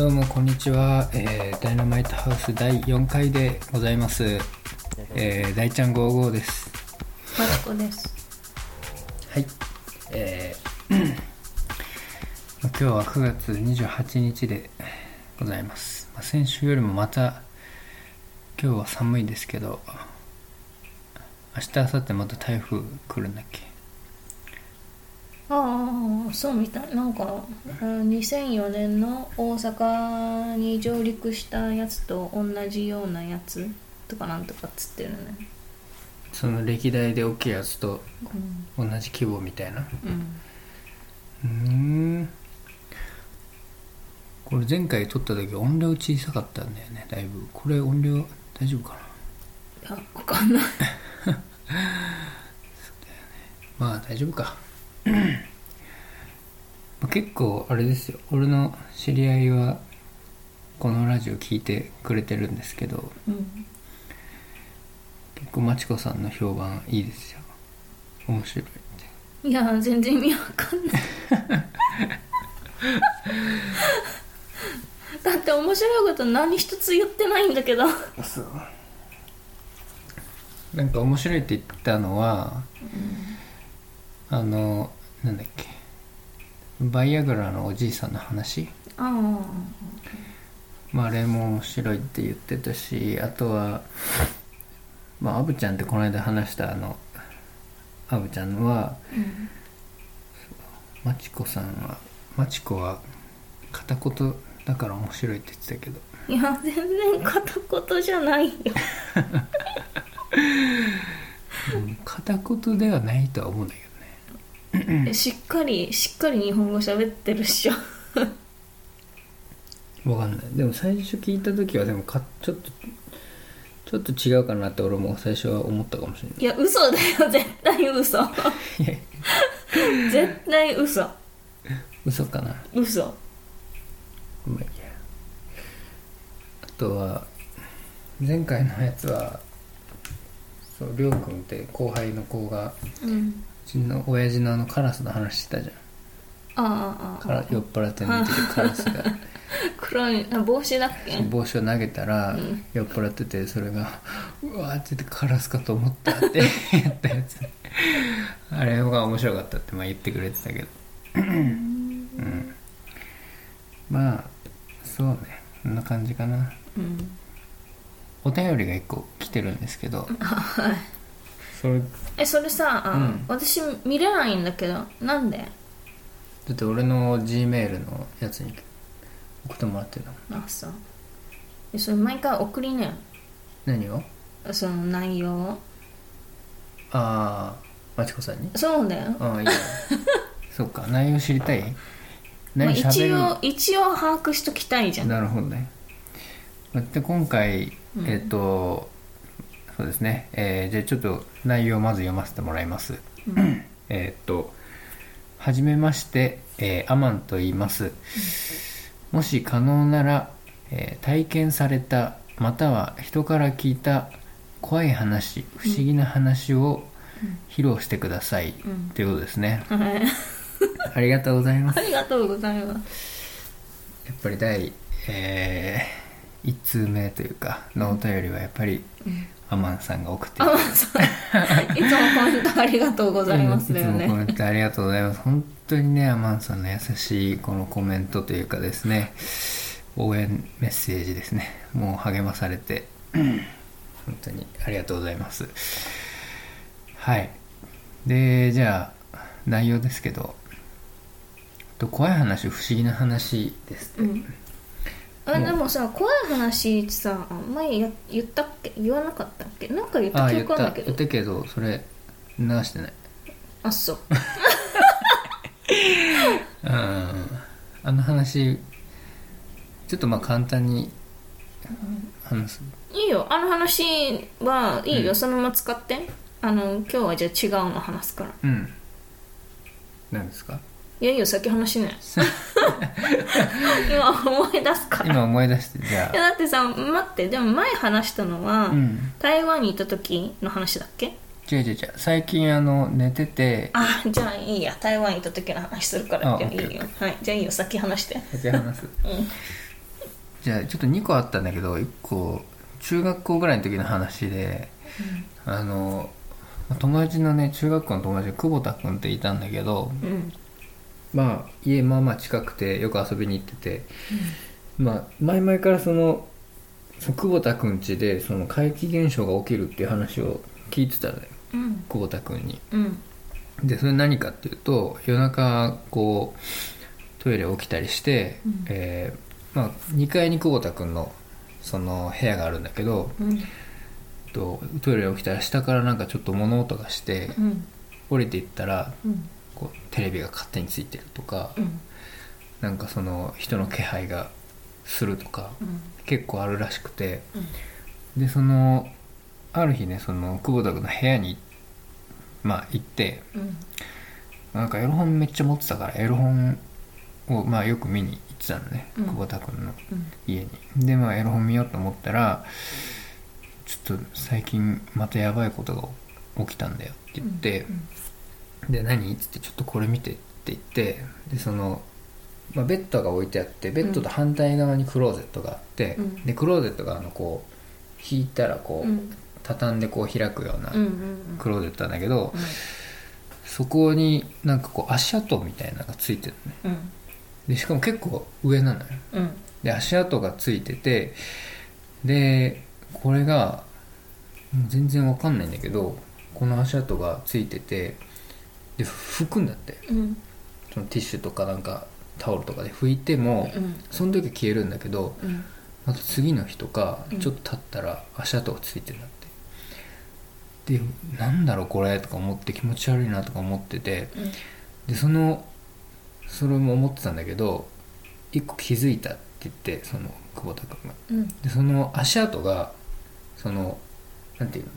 どうもこんにちは、えーダイナマイトハウス第4回でございます、えー、大ちゃん55です。マツコです。はい。えー まあ今日は9月28日でございます、まあ、先週よりもまた今日は寒いですけど明日明後日また台風来るんだっけ？ああ、そうみたい。なんか、あ2004年の大阪に上陸したやつと同じようなやつとかなんとかっつってるね。その歴代で大きいやつとうん。同じ規模みたいなうん。これ前回撮った時音量小さかったんだよねだいぶこれ音量大丈夫かな？いや、わかんない。まあ大丈夫かまあ結構あれですよ俺の知り合いはこのラジオ聞いてくれてるんですけどうん。結構まちこさんの評判いいですよ面白いっていや、全然意味わかんない。だって面白いこと何一つ言ってないんだけど。そうなんか面白いって言ったのは、あのなんだっけバイアグラのおじいさんの話、ああ。まあ、あれも面白いって言ってたしあとはまあアブちゃんってこの間話したあのアブちゃんはうん。マチコさんはマチコは片言だから面白いって言ってたけどいや、全然片言じゃないよ。うん片言ではないとは思うんだけどねえしっかりしっかり日本語喋ってるっしょ。わかんない。でも最初聞いた時はでもかちょっとちょっと違うかなって俺も最初は思ったかもしれない。いや嘘だよ。絶対嘘。絶対嘘。嘘かな。嘘。まあいいや。あとは前回のやつはそうりょうくんって後輩の子がうん。うちの親父のあのカラスの話してたじゃん。ああああ。から酔っ払って寝てるカラスが。黒いあ帽子だっけ？帽子を投げたら、うん。酔っ払っててそれが「うわ」って言ってカラスかと思ったって 言ったやつ。あれが面白かったってまあ言ってくれてたけど。うん。まあそうね。こんな感じかな。うん。お便りが1個来てるんですけど。はいそれ。だえそれさあ、うん。私見れないんだけどなんで？って俺の G メールのやつに送ってもらってるの。あそう。えそれ毎回送りね何を？その内容を。ああまちこさんに？そうだよ。ああいいよ。そっか内容知りたい？まあ、何喋る？一応一応把握しときたいじゃん。なるほどね。で今回うん。えっ、とそうですね、えーじゃあちょっと内容をまず読ませてもらいます。うん。えっ、とはじめまして、えーアマンと言います、もし可能なら、えー体験されたまたは人から聞いた怖い話不思議な話を披露してください、うん。ということですね。はい。ありがとうございます。ありがとうございます。やっぱり第、え1通目というかのお便りはやっぱり、うんアマンさんが送ってあ、そう。いつもコメントありがとうございますだよいつもコメね。ントありがとうございます本当にねアマンさんの優しいこのコメントというかですね応援メッセージですねもう励まされて 本当にありがとうございますはいでじゃあ内容ですけどと怖い話不思議な話ですって、うん。あでもさ、怖い話ってさ、前や言ったっけ？言わなかったっけ？なんか言った記あ言っ憶あるんだけど。た言ったけどそれ流してないあ、そう。うんあの話ちょっとまあ簡単に話すいいよ。あの話はいいよ。うんそのまま使って。あの、今日はじゃあ違うの話すから。うん何ですか？いやいいよ、先話しね。今思い出すから。今思い出してじゃいやだってさ、待って、でも前話したのは、あうん。台湾に行った時の話だっけ？違う違う違う最近あの寝てて。あじゃあいいや。台湾行った時の話するから。あじゃあいいよ。はいじゃあいいよ先話して。先話す。うん。じゃあちょっと2個あったんだけど1個中学校ぐらいの時の話であの友達のね中学校の友達で久保田君っていたんだけどうんまあ家まあまあ近くてよく遊びに行ってて、まあ前々からその久保田君家でその怪奇現象が起きるっていう話を聞いてたのよ。うん。久保田君に。うん。でそれ何かっていうと夜中こうトイレ起きたりして、うん。えーまあ、2階に久保田君のその部屋があるんだけどうん。とトイレ起きたら下からなんかちょっと物音がしてうん。降りていったらうんこうテレビが勝手についてるとか、うん。なんかその人の気配がするとかうん。結構あるらしくてうん。でそのある日ねその久保田君の部屋にまあ行ってうん。なんかエロ本めっちゃ持ってたからエロ本をまあよく見に行ってたのね、うん。久保田君のうん。家に。でまあエロ本見ようと思ったらちょっと最近またやばいことが起きたんだよって言って、で何？っつってちょっとこれ見てって言ってでその、まあ、ベッドが置いてあってベッドと反対側にクローゼットがあって、うんでクローゼットがあのこう引いたらこう、うん畳んでこう開くようなうんうんクローゼットなんだけど、うんそこになんかこう足跡みたいなのがついてるのねうんでしかも結構上なのようんで足跡がついててでこれが全然わかんないんだけどこの足跡がついててで拭くんだって。うん。そのティッシュとかなんかタオルとかで拭いても、うん。その時は消えるんだけどうん。また次の日とかうん。ちょっと経ったら足跡がついてるんだって。でなんだろうこれとか思って気持ち悪いなとか思っててでそのそれも思ってたんだけど一個気づいたって言ってその久保田君が。うん。でその足跡がそのなんていうの？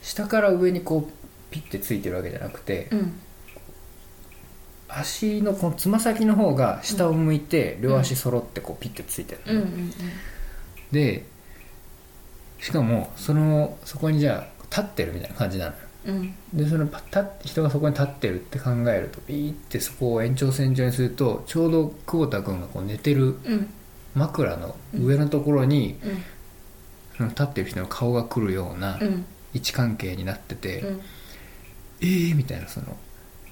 下から上にこうピッてついてるわけじゃなくて、うん。足のこのつま先の方が下を向いて、両足揃ってこうピッてついてるの、うんうんでしかもそのそこにじゃあ立ってるみたいな感じなのよ。うん。でそのパ立って人がそこに立ってるって考えるとピーってそこを延長線上にするとちょうど久保田君がこう寝てるうん。枕の上のところに、うん。その立ってる人の顔が来るようなうん。位置関係になってて、うんえーみたいなその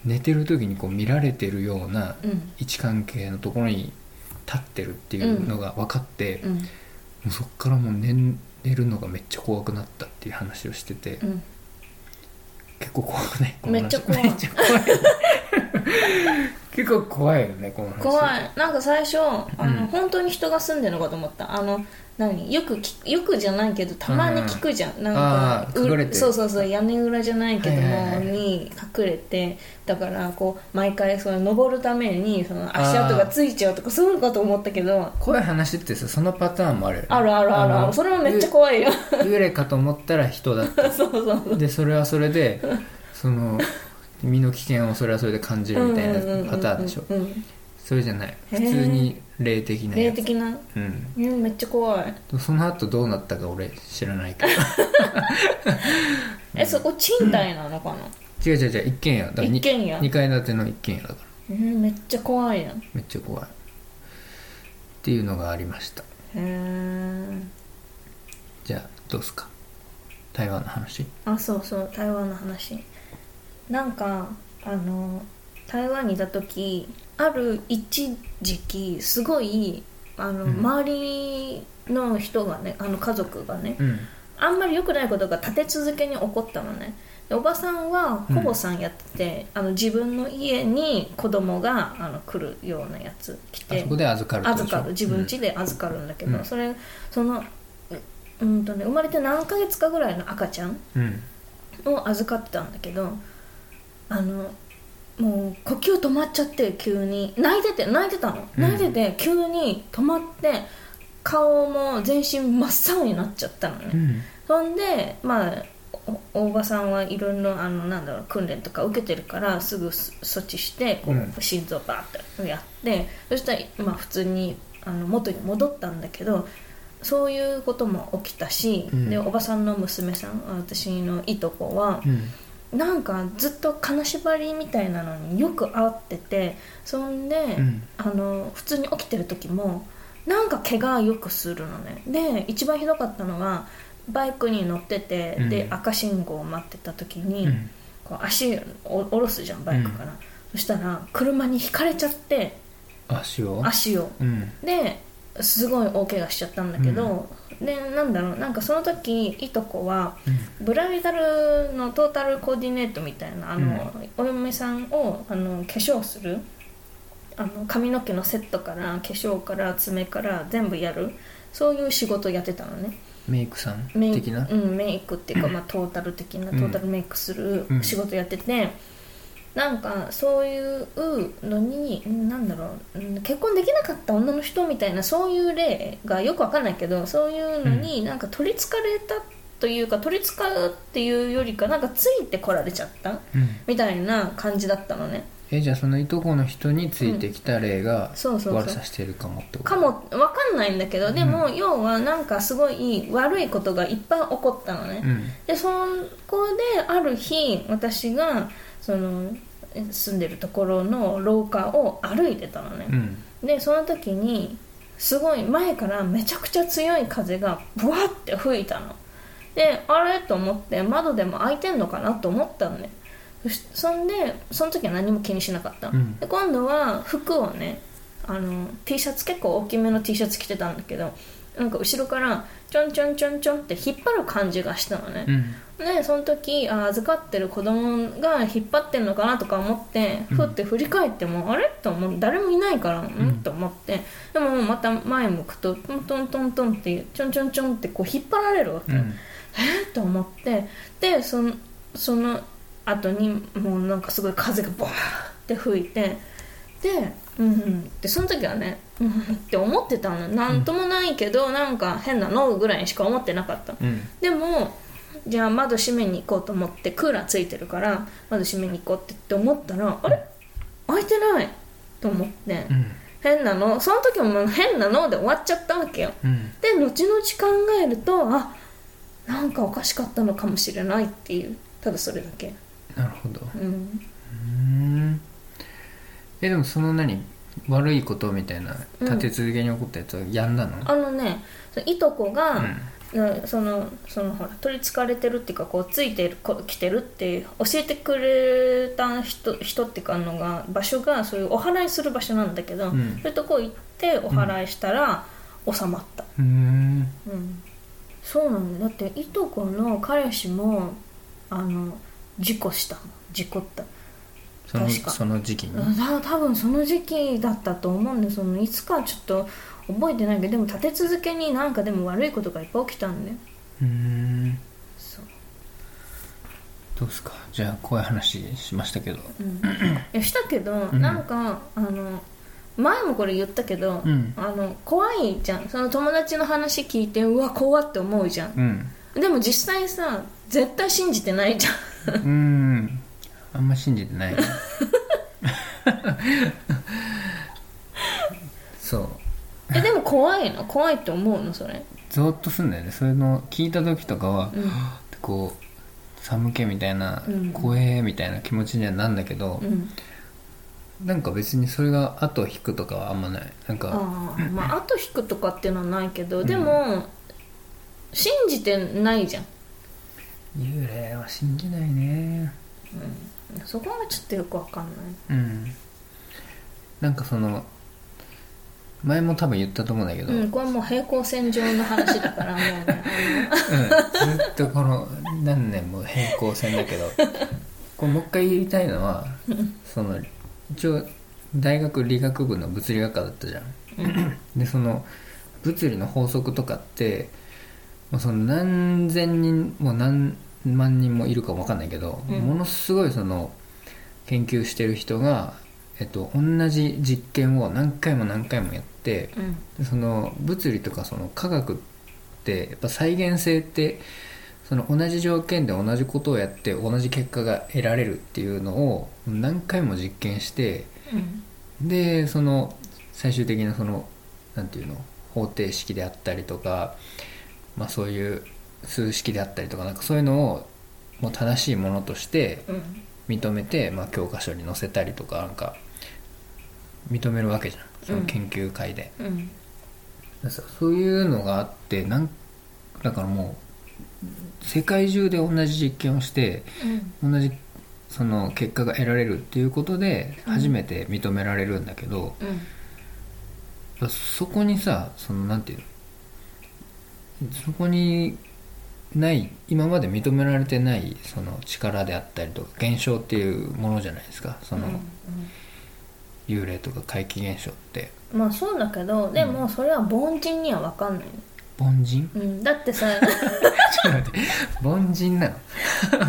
寝てる時にこう見られてるようなうん。位置関係のところに立ってるっていうのが分かって、もうん。うそっからもう寝寝るのがめっちゃ怖くなったっていう話をしてて、うん。結構怖くない？この話。めっちゃ怖い。めっちゃ怖い。結構怖いよねこの話。怖い。なんか最初あの、うん。本当に人が住んでるのかと思った。あの何？よく聞くよくじゃないけどたまに聞くじゃん、なんかうあー隠れて。るそうそうそう屋根裏じゃないけども、に隠れてだからこう毎回その登るためにその足跡がついちゃうとかそういうのかと思ったけど。怖い話ってさそのパターンもあるあるあるあるあのるそれもめっちゃ怖いよ。幽霊かと思ったら人だった。そうそうそう。でそれはそれでその身の危険をそれはそれで感じるみたいなパターンでしょ。うんうんうん。それじゃない。普通に霊的な霊やつ。的な？うん。うんめっちゃ怖い。その後どうなったか俺知らないけど。えそこ賃貸なのかな？違う違う違う一軒家。だからに一軒家。2階建ての一軒家だから。うんめっちゃ怖いやん。へめっちゃ怖い。っていうのがありました。えじゃあどうすか？台湾の話。あそうそう台湾の話。なんかあの台湾にいた時ある一時期すごいあの、うん。周りの人がねあの家族がねうん。あんまり良くないことが立て続けに起こったのね。でおばさんは保母さんやってて、あの自分の家に子供があの来るようなやつ来てあそこで預かるってことでしょ？預かる。自分家で預かるんだけど、うん。それそのううんとね生まれて何ヶ月かぐらいの赤ちゃんうん。を預かってたんだけどあのもう呼吸止まっちゃって急に。泣いてて泣いてたの。うん。泣いてて急に止まって顔も全身真っ青になっちゃったのね、うん。そんでまあお大場さんはいろいろあのなんだろう訓練とか受けてるからすぐす措置してこう、うん。心臓バーッとやって。そしたら、まあ、普通にあの元に戻ったんだけどそういうことも起きたし、うん。でおばさんの娘さん私のいとこはう、んなんかずっと金縛りみたいなのによく会っててそんで、うん。あの普通に起きてる時もなんか怪我よくするのね。で一番ひどかったのがバイクに乗ってて、うん。で赤信号を待ってた時に、うん。こう足を下ろすじゃんバイクから、そしたら車にひかれちゃって足を？足を。うん。ですごい大怪我しちゃったんだけど、でなんだろうなんかその時いとこはブライダルのトータルコーディネートみたいなあの、お嫁さんをあの化粧するあの髪の毛のセットから化粧から爪から全部やるそういう仕事やってたのね。メイクさんメイ的な？うん、メイクっていうか、まあ、トータル的なトうん。ータルメイクするうん。仕事やってて、なんかそういうのになんだろううん結婚できなかった女の人みたいなそういう例がよくわかんないけどそういうのになんか取りつかれたというか取りつかうっていうよりかなんかついてこられちゃったうん。みたいな感じだったのねえじゃあそのいとこの人についてきた例が悪さしてるかもってこと？かもわかんないんだけどでも、要はなんかすごい悪いことがいっぱい起こったのね、うん。でそこである日私がその住んでるところの廊下を歩いてたのね。う、ん。でその時にすごい前からめちゃくちゃ強い風がブワッて吹いたの。であれ？と思って窓でも開いてんのかなと思ったのねそんでその時は何も気にしなかった、うん。で今度は服をねあの T シャツ結構大きめの T シャツ着てたんだけどなんか後ろからちょんちょんちょんちょんって引っ張る感じがしたのね、うん。でその時あ預かってる子供が引っ張ってんのかなとか思ってうん。ふって振り返っても、あれ？と思う。誰もいないからうん、ん？と思って。でもまた前向くとトントントントンってちょんちょんちょんってこう引っ張られるわけ、うん。え？っと思って。でそのその後にもうなんかすごい風がバーって吹いてで,、うんうん、でその時はね、うんうん、って思ってたの。なんともないけど、なんか変なのぐらいにしか思ってなかった。うん。でもじゃあ窓閉めに行こうと思ってクーラーついてるから窓閉めに行こうってって思ったらあれ？開いてない！と思って、うん。変なの？その時も変なので終わっちゃったわけよ。うん。で後々考えるとあなんかおかしかったのかもしれないっていう。ただそれだけなるほど。うん。うん。えでもその何？悪いことみたいなうん。立て続けに起こったやつはやんだの？あのねいとこが、うん。なそのそのほら取りつかれてるっていうかこうついてるこ来てるって教えてくれた人人っていうかのが場所がそういうお祓いする場所なんだけど、うん。そういうとこ行ってお祓いしたら収まった、うん。うん。そうなんだよ。だっていとこの彼氏もあの事故したの。事故った。その確か。その時期に？うんだ多分その時期だったと思うんでそのいつかちょっと覚えてないけどでも立て続けになんかでも悪いことがいっぱい起きたんだよ。うん。そう。どうですか？じゃあこういう話しましたけど。うん、いやしたけど、ん。なんかあの前もこれ言ったけど、うん。あの怖いじゃん。その友達の話聞いてうわ怖って思うじゃん。うん。でも実際さ絶対信じてないじゃん。うん。あんま信じてない。そう。えでも怖いの？怖いって思うのそれ？ゾーッとすんだよね。それの聞いた時とかは、うん。こう寒気みたいな、うん。怖えみたいな気持ちにはなんだけどう、ん。なんか別にそれが後引くとかはあんまない。なんかああまあ 後引くとかっていうのはないけど、でも信じてないじゃん、幽霊は信じないね。うん、そこはちょっとよくわかんない。うん。なんかその前も多分言ったと思うんだけど、うん、これはもう平行線上の話だからもうねうん。ずっとこの何年も平行線だけど。これもう一回言いたいのはその一応大学理学部の物理学科だったじゃん。でその物理の法則とかってもうその何千人も何万人もいるか分かんないけど、うん。ものすごいその研究してる人が、えっと、同じ実験を何回も何回もやってうん。でその物理とかその科学ってやっぱ再現性ってその同じ条件で同じことをやって同じ結果が得られるっていうのを何回も実験してうん。でその最終的なそのなんていうの方程式であったりとか、まあ、そういう数式であったりとかなんかそういうのをもう正しいものとしてうん。認めて、まあ、教科書に載せたりとかなんか認めるわけじゃん。その研究会で、うん。だからそういうのがあってなんだからもう世界中で同じ実験をして同じその結果が得られるっていうことでうん。初めて認められるんだけど、うん。そこにさそのなんていうの？そこにない今まで認められてないその力であったりとか現象っていうものじゃないですか。その、幽霊とか怪奇現象って。まあそうだけどでもそれは凡人には分かんない。凡人？の、うん、だってさ ちょっと待って。凡人なの？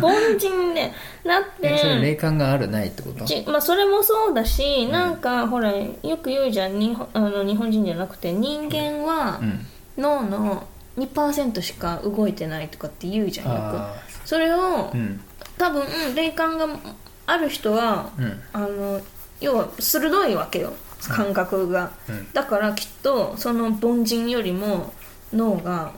凡人でだっえそれて霊感があるないってこと？ちまあ、それもそうだし、なんかほらよく言うじゃん。日本あの日本人じゃなくて人間はうん。脳の2%しか動いてないとかって言うじゃんよあく。それをあうん。多分霊感がある人はうん。あの要は鋭いわけよ。感覚が、うん。だからきっとその凡人よりも脳が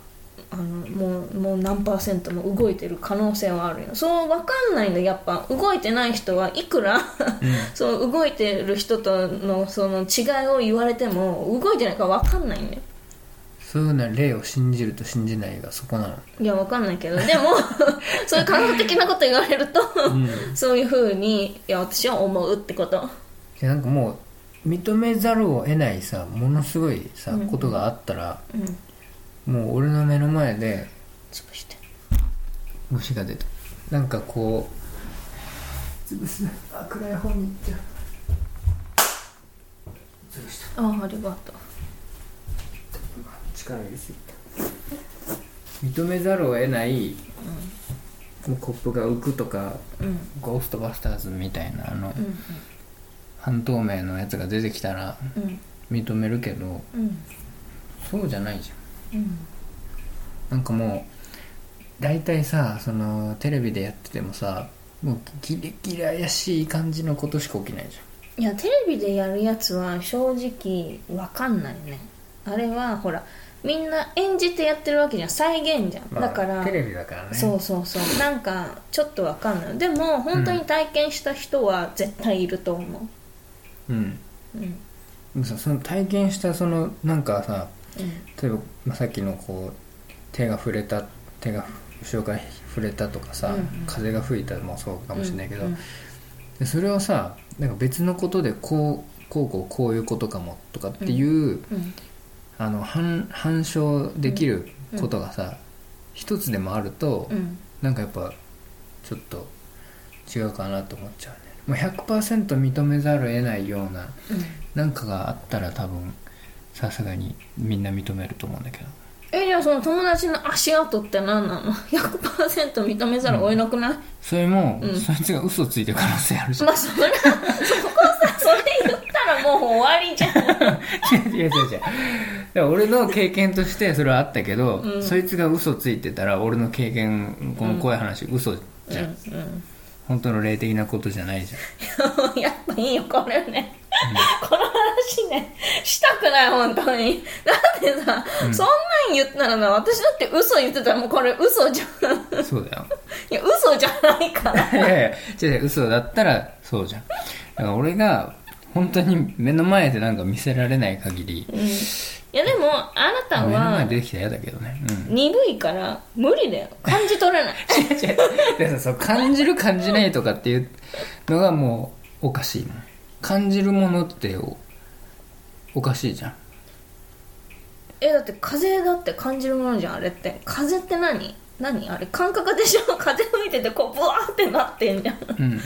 あのもうもう何パーセントも動いてる可能性はあるよ。そう分かんないんだ。やっぱ動いてない人はいくら そう動いてる人とのその違いを言われても動いてないから分かんないんだよそういうのは霊を信じると信じないがそこなのいや分かんないけど。でも そういう科学的なこと言われると、そういうふうにいや私は思うってこと。いやなんかもう認めざるを得ないさものすごいさ、うんことがあったらうん。もう俺の目の前で潰して。虫が出た。なんかこう潰す。あ暗い方に行っちゃう。潰した。ああありがとう力入れすぎた認めざるを得ない、もうコップが浮くとかうん。ゴーストバスターズみたいなあの、うん半透明のやつが出てきたらうん。認めるけどうん。そうじゃないじゃん。うん。なんかもう大体さそのテレビでやっててもさもうギリギリ怪しい感じのことしか起きないじいやテレビでやるやつは正直わかんないね。あれはほらみんな演じてやってるわけじゃん再現じゃん、ゃん、だからテレビだからね。そうそうそう。なんかちょっとわかんない。でも本当に体験した人は絶対いると思う。ん。ううん。でもさその体験したそのなんかさうん。例えば、まあ、さっきのこう手が触れた手が後ろから触れたとかさ、うんうん。風が吹いたもそうかもしれないけど、うんでそれをさなんか別のことでこうこうこうこういうことかもとかっていう、うんあの反反証できることがさ、一つでもあると、うん。なんかやっぱちょっと違うかなと思っちゃうね。もう100%認めざるを得ないようななんかがあったら多分さすがにみんな認めると思うんだけど。えじゃあその友達の足跡って何なの？100%認めざるを得なくない、それも、うん。そいつが嘘ついてる可能性あるじゃん。まあそれはそこさそれ言ったらもう終わりじゃん。違う違う違う違うら俺の経験としてそれはあったけど、うん。そいつが嘘ついてたら俺の経験この怖い話、嘘じゃん、うん本当の霊的なことじゃないじゃん。う んやっぱいいよこれね、この話ねしたくない本当に。だってさ、そんなん言ったらな私だって嘘言ってたらもうこれ嘘じゃん。そうだよ。いや嘘じゃないから。いやいや違う嘘だったらそうじゃん。だから俺が本当に目の前でなんか見せられない限り。うん。いやでもあなた目の前きたら嫌だけどね。うん。鈍いから無理だよ。感じ取れない。違う違う。そう感じる感じないとかっていうのがもうおかしいもん。感じるものっておおかしいじゃん。えだって風だって感じるものじゃんあれって。風って何？何？あれ感覚でしょ？風吹いててこうブワーってなってんじゃん。うん。まあ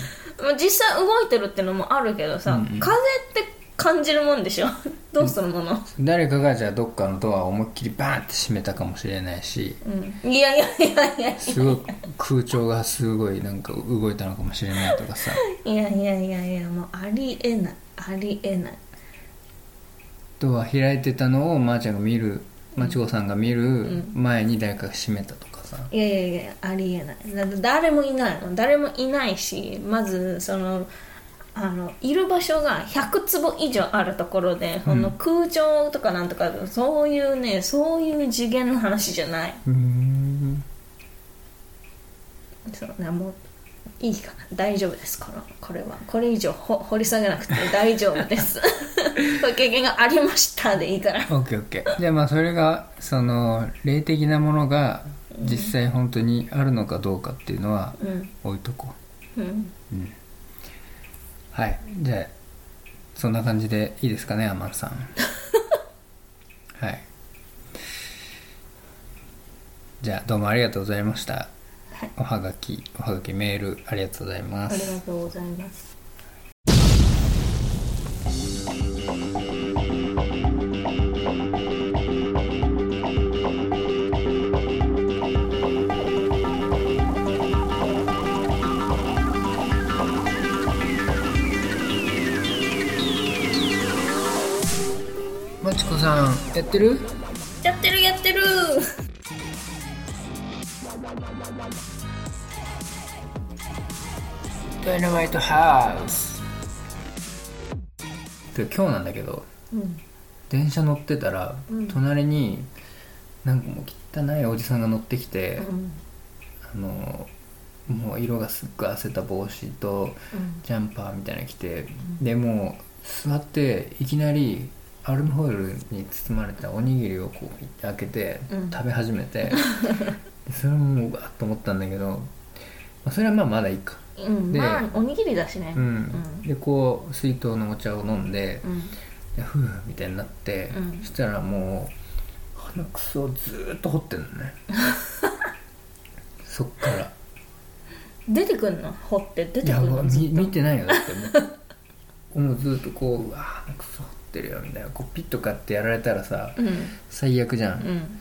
実際動いてるってのもあるけどさ、うんうん。風って感じるもんでしょ？どうするもの、誰かがじゃあどっかのドアを思いっきりバーンって閉めたかもしれないしうん、いやいやいやいやすごい空調がすごいなんか動いたのかもしれないとかさ。いやいやいやいやもうありえないありえない。ドア開いてたのをまーちゃんが見るまちこさんが見る前に誰かが閉めたとかさいやいやいやありえない。だって誰もいないの。誰もいないしまずそのあのいる場所が100坪以上あるところで、その空調とかなんとかそういうねそういう次元の話じゃない。うーん。そうねもういいかな。大丈夫です。このこれは。これ以上ほ掘り下げなくて大丈夫です。こういう経験がありましたでいいから。オッケーオッケー。じゃあまあそれがその霊的なものが実際本当にあるのかどうかっていうのはうん。置いとこう。ん。う、うん、はい。じゃあそんな感じでいいですかねアマンさん。はい。じゃあどうもありがとうございました。はい。おはがきおはがきメールありがとうございまありすがとうございますさん。やってる？やってるやってる。ダイナマイトハウスで今日なんだけどうん電車乗ってたら、うん。隣になんかもう汚いおじさんが乗ってきて、うん。あのもう色がすっごい汗た帽子とうん。ジャンパーみたいなの着て、でもう座っていきなりアルミホイルに包まれたおにぎりをこう開けてうん。食べ始めて、それももうわっと思ったんだけど、まあ、それはまあまだいいか、うん。でまあおにぎりだしね。うん。うん。でこう水筒のお茶を飲んで、うん。でふうみたいになって、うん。そしたらもう鼻くそをずーっと掘ってんのね。そっから。出てくんの？掘って出ていやもうくんのずっと。見見てないよだってもう。もうずっとこううわ鼻くそ掘ってるよみたいな。こうピッとかってやられたらさうん。最悪じゃん、うん。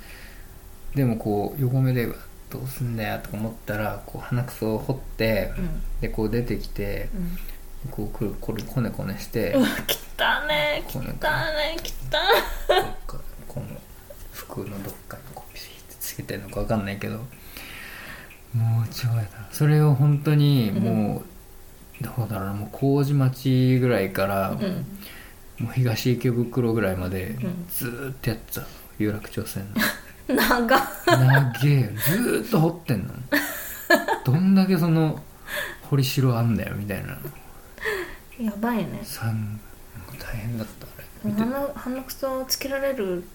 でもこう横目でどうすんだよとか思ったらこう鼻くそを掘って、うん。でこう出てきてうん。こうくるこれこねこねしてうわ汚ね汚ね。汚どっかこの服のどっかにこうピシッてつけてるのか分かんないけどもう超やだ。それを本当にもう、どうだろうな。もう麹町ぐらいから、うんもう東池袋ぐらいまでん。ずーっとやってた。有楽町線の。長っ。長えよ。ずーっと掘ってんの。どんだけその掘りしろあんだよみたいな。やばいね。さん大変だったあれ。鼻鼻くそをつけられるっ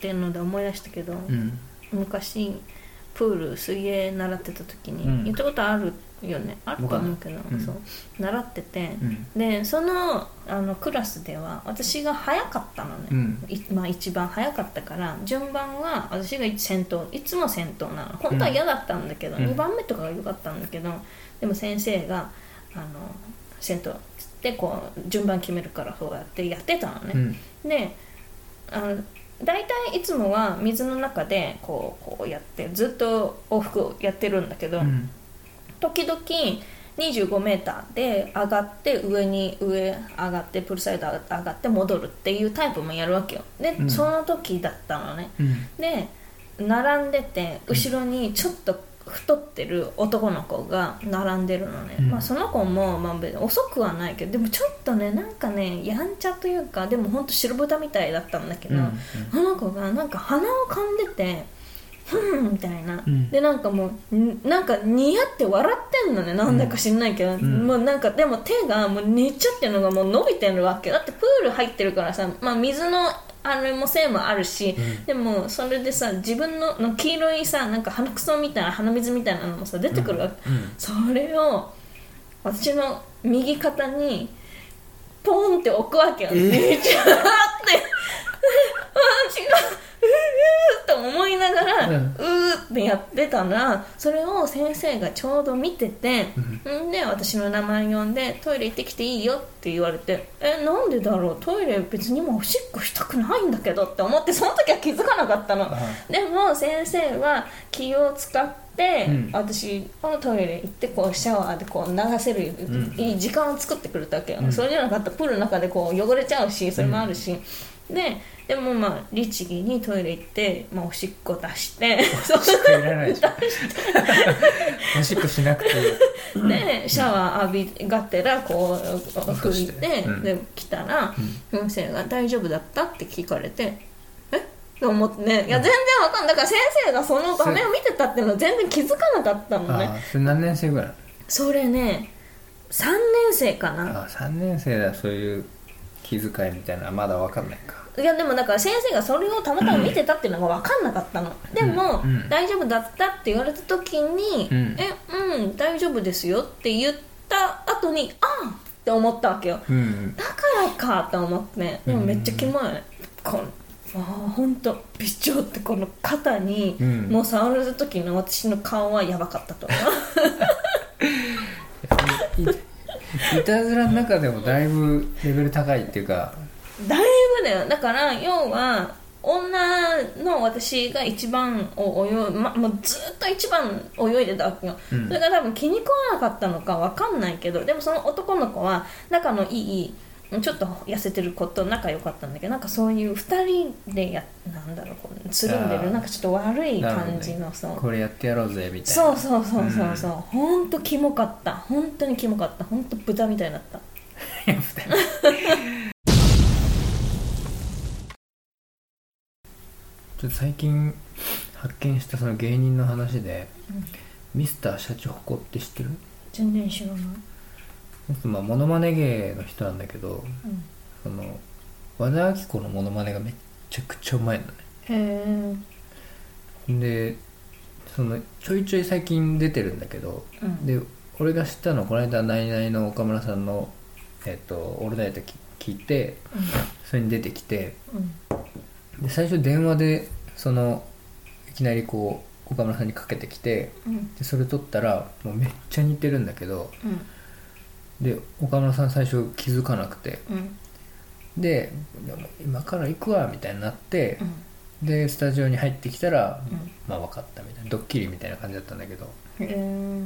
ていうので思い出したけど、うん。昔プール水泳習ってた時に、うん。言ったことあるよね。あると思うけど、うん。そう。習ってて、うん。でそのあのクラスでは私が早かったのね、うん。いまあ、一番早かったから順番は私が先頭いつも先頭なの。本当は嫌だったんだけど、うん。2番目とかが良かったんだけどでも先生があの先頭っつってこう順番決めるからそうやってやってたのね、うん。であの大体いつもは水の中でこうこうやってずっと往復をやってるんだけど、うん時々 25m で上がって上に上上がってプールサイド上がって戻るっていうタイプもやるわけよ。で、うん。その時だったのね。うん。で並んでて後ろにちょっと太ってる男の子が並んでるのね、うん。まあ、その子も、まあ、遅くはないけどでもちょっとねなんかねやんちゃというかでもほんと白豚みたいだったんだけど、うん。あの子がなんか鼻を噛んでてふんみたいな、うん。でなんかもうんなんかニヤって笑ってんのね。なんだか知んないけど、ん。もうなんかでも手がもう寝ちゃってるのがもう伸びてるわけだってプール入ってるからさ、まあ、水のあれもせいもあるし、うん。でもそれでさ自分のの黄色いさなんか鼻くそみたいな鼻水みたいなのもさ出てくるわけ、うん。それを私の右肩にポンって置くわけよ、えー。めちゃーって。私 がうーと思いながら、ううんーってやってたらそれを先生がちょうど見てて、ん。で私の名前呼んでトイレ行ってきていいよって言われてえなんでだろう？トイレ別にもうおしっこしたくないんだけどって思ってその時は気づかなかったの。あでも先生は気を使って、うん。私のトイレ行ってこうシャワーでこう流せる、ん。いい時間を作ってくれたわけよ、うん。それじゃなかったらプールの中でこう汚れちゃうしそれもあるし、ででもまあ律儀にトイレ行って、まあ、おしっこ出して おしっこいらないでしょ。おしっこしなくてでシャワー浴びがてらこう拭いて、うん。で来たら、先生が「大丈夫だった?」って聞かれて「え？と思ってね。いや全然わかんない。だから先生がその場面を見てたっていうのは全然気づかなかったのね。それ何年生ぐらい？それね3年生かな。あ3年生だそういう気遣いみたいなまだ分かんないか。いやでもだから先生がそれをたまたま見てたっていうのが分かんなかったの。でも、うん。うん大丈夫だったって言われた時に「うん。えうん大丈夫ですよ」って言った後に「ああ!」って思ったわけよ。うん。だからかと思って。でもめっちゃキモい、このああ本当微調ってこの肩にうん。もう触る時の私の顔はやばかったと。思 ういいたずらの中でもだいぶレベル高いっていうか。だいぶだよ。だから要は女の私が一番を泳い、ま、もうずっと一番泳いでたわけよ、うん。それが多分気に食わなかったのかわかんないけどでもその男の子は仲のいいちょっと痩せてる子と仲良かったんだけどなんかそういう2人でやなんだろうつるんでるなんかちょっと悪い感じのそう。これやってやろうぜみたいな。そうそうそうそうそう。本当キモかった。本当にキモかった。本当豚みたいだった。ちょっと最近発見したその芸人の話で、ミスターシャチホコって知ってる？全然知らない、まあモノマネ芸の人なんだけどうん、その和田アキ子のモノマネがめっちゃくちゃうまいのね。へえでそのちょいちょい最近出てるんだけど、うん。で俺が知ったのはこの間ナイナイの岡村さんの「えっとオールナイト」聞いてそれに出てきてうん。で最初電話でそのいきなりこう岡村さんにかけてきてうん。でそれ撮ったらもうめっちゃ似てるんだけどうんで岡村さん最初気づかなくて。うん。で今から行くわみたいになってうん。でスタジオに入ってきたら、うん。まあ分かったみたいなドッキリみたいな感じだったんだけど。へえ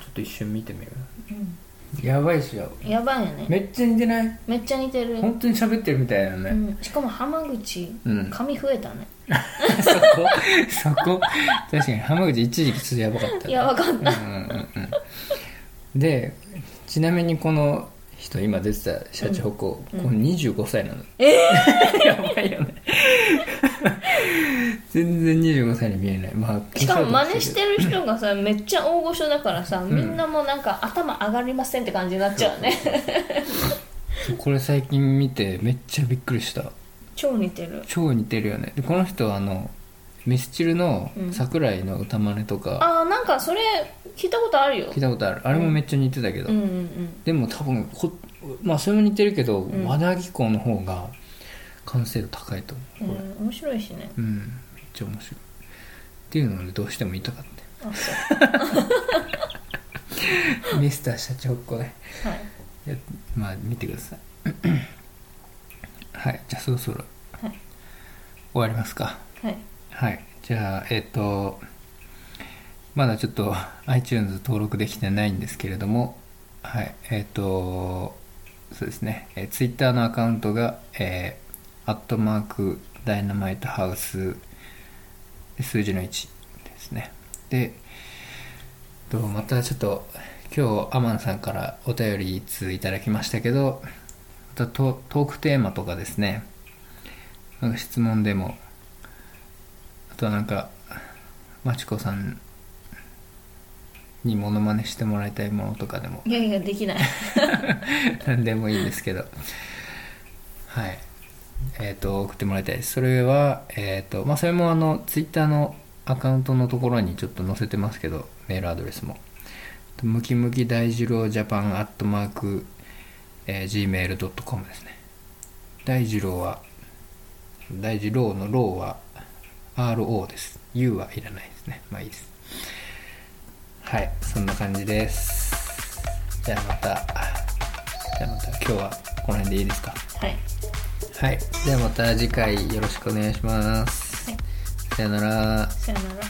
ちょっと一瞬見てみる？うん。やばいっしょやばいよね。めっちゃ似てない？めっちゃ似てる、本当に喋ってるみたいなね、うん、しかも浜口、うん。髪増えたね。そこ？そこ？確かに浜口一時期ちょっとやばかったね。やばかった。うんうんうんうんでちなみにこの人今出てたシャチホコ、うん。この25歳なの、ええ やばいよね。全然25歳に見えない。まあしかも真似しるてる人がさ めっちゃ大御所だからさ、みんなもうなんか頭上がりませんって感じになっちゃうね。これ最近見てめっちゃびっくりした。超似てる。超似てるよね。でこの人はあのミスチルのうん。桜井の歌真似とか。ああなんかそれ聞いたことあるよ。聞いたことある。あれもめっちゃ似てたけど、うんうんでも多分こまあそれも似てるけど、ん。和田アキ子の方が完成度高いとうん、思う、うん、面白いしね。うん。めっちゃ面白い。っていうのでどうしても言いたかっあそう。た ミスターシャチホコね。はいい。やまあ見てください。はい。じゃあそろそろはい。終わりますか。はいはい。じゃあえっ、とまだちょっと iTunes 登録できてないんですけれどもはい。えっ、とそうですね、えー、Twitter のアカウントがえー、アットマークダイナマイトハウス数字の1ですね。でとまたちょっと今日アマンさんからお便り1通いただきましたけどまたトークテーマとかですね。質問でもとはなんかまちこさんにモノマネしてもらいたいものとかでも。いやいやできない。何でもいいんですけど。はい。えっ、と送ってもらいたいです。それはえっ、とまあそれもあのツイッターのアカウントのところにちょっと載せてますけどメールアドレスも。ムキムキ大二郎ジャパンアットマーク、えー、gmail.com ですね。大二郎は大二郎のローは RO です。U はいらないですね。まあいいです。はいそんな感じです。じゃあまたじゃあまた今日はこの辺でいいですか？はい。はいではまた次回よろしくお願いします、はい。さよなら。さよなら.